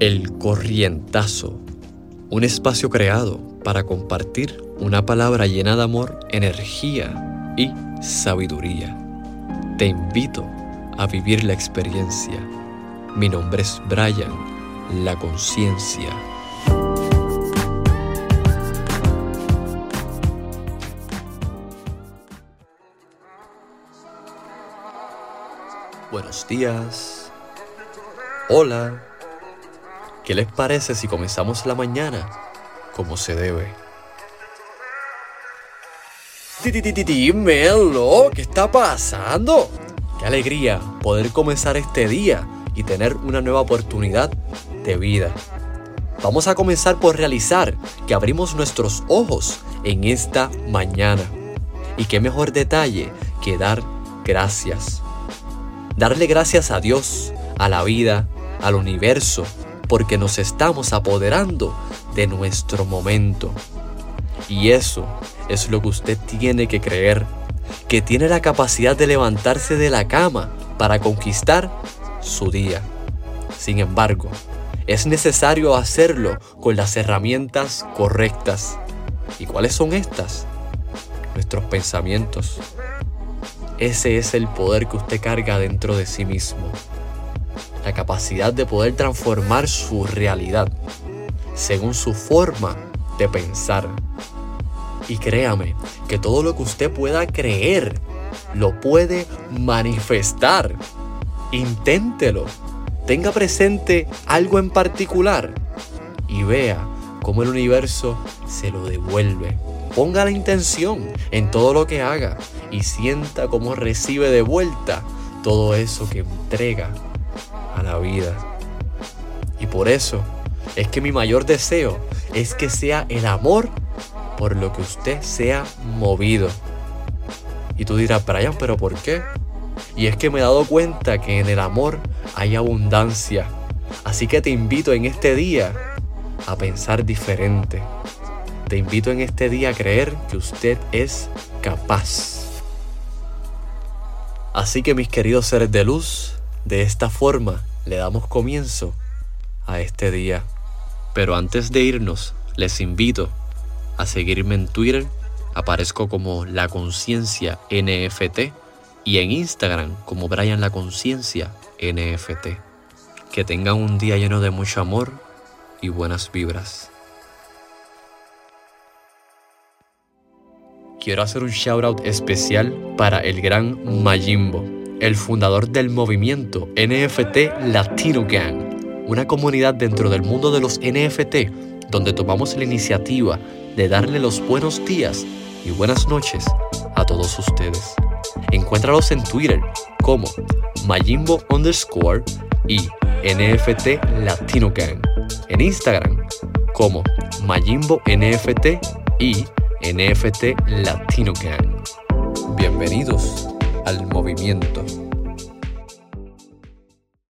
El Corrientazo, un espacio creado para compartir una palabra llena de amor, energía y sabiduría. Te invito a vivir la experiencia. Mi nombre es Brian, la conciencia. Buenos días. Hola. ¿Qué les parece si comenzamos la mañana como se debe? Dímelo, ¿qué está pasando? Qué alegría poder comenzar este día y tener una nueva oportunidad de vida. Vamos a comenzar por realizar que abrimos nuestros ojos en esta mañana. Y qué mejor detalle que dar gracias. Darle gracias a Dios, a la vida, al universo, porque nos estamos apoderando de nuestro momento. Y eso es lo que usted tiene que creer, que tiene la capacidad de levantarse de la cama para conquistar su día. Sin embargo, es necesario hacerlo con las herramientas correctas. ¿Y cuáles son estas? Nuestros pensamientos. Ese es el poder que usted carga dentro de sí mismo la capacidad de poder transformar su realidad según su forma de pensar. Y créame que todo lo que usted pueda creer lo puede manifestar. Inténtelo. Tenga presente algo en particular y vea cómo el universo se lo devuelve. Ponga la intención en todo lo que haga y sienta cómo recibe de vuelta todo eso que entrega a la vida. Y por eso es que mi mayor deseo es que sea el amor por lo que usted sea movido. Y tú dirás, Brian, pero ¿por qué? Y es que me he dado cuenta que en el amor hay abundancia. Así que te invito en este día a pensar diferente. Te invito en este día a creer que usted es capaz. Así que mis queridos seres de luz, de esta forma le damos comienzo a este día. Pero antes de irnos, les invito a seguirme en Twitter, aparezco como La Conciencia NFT y en Instagram como Brian La Conciencia NFT. Que tengan un día lleno de mucho amor y buenas vibras. Quiero hacer un shout out especial para el gran Majimbo el fundador del movimiento NFT Latino Gang, una comunidad dentro del mundo de los NFT donde tomamos la iniciativa de darle los buenos días y buenas noches a todos ustedes. Encuéntralos en Twitter como Majimbo underscore y NFT Latino Gang. En Instagram como Majimbo NFT y NFT Latino Gang. Bienvenidos al movimiento.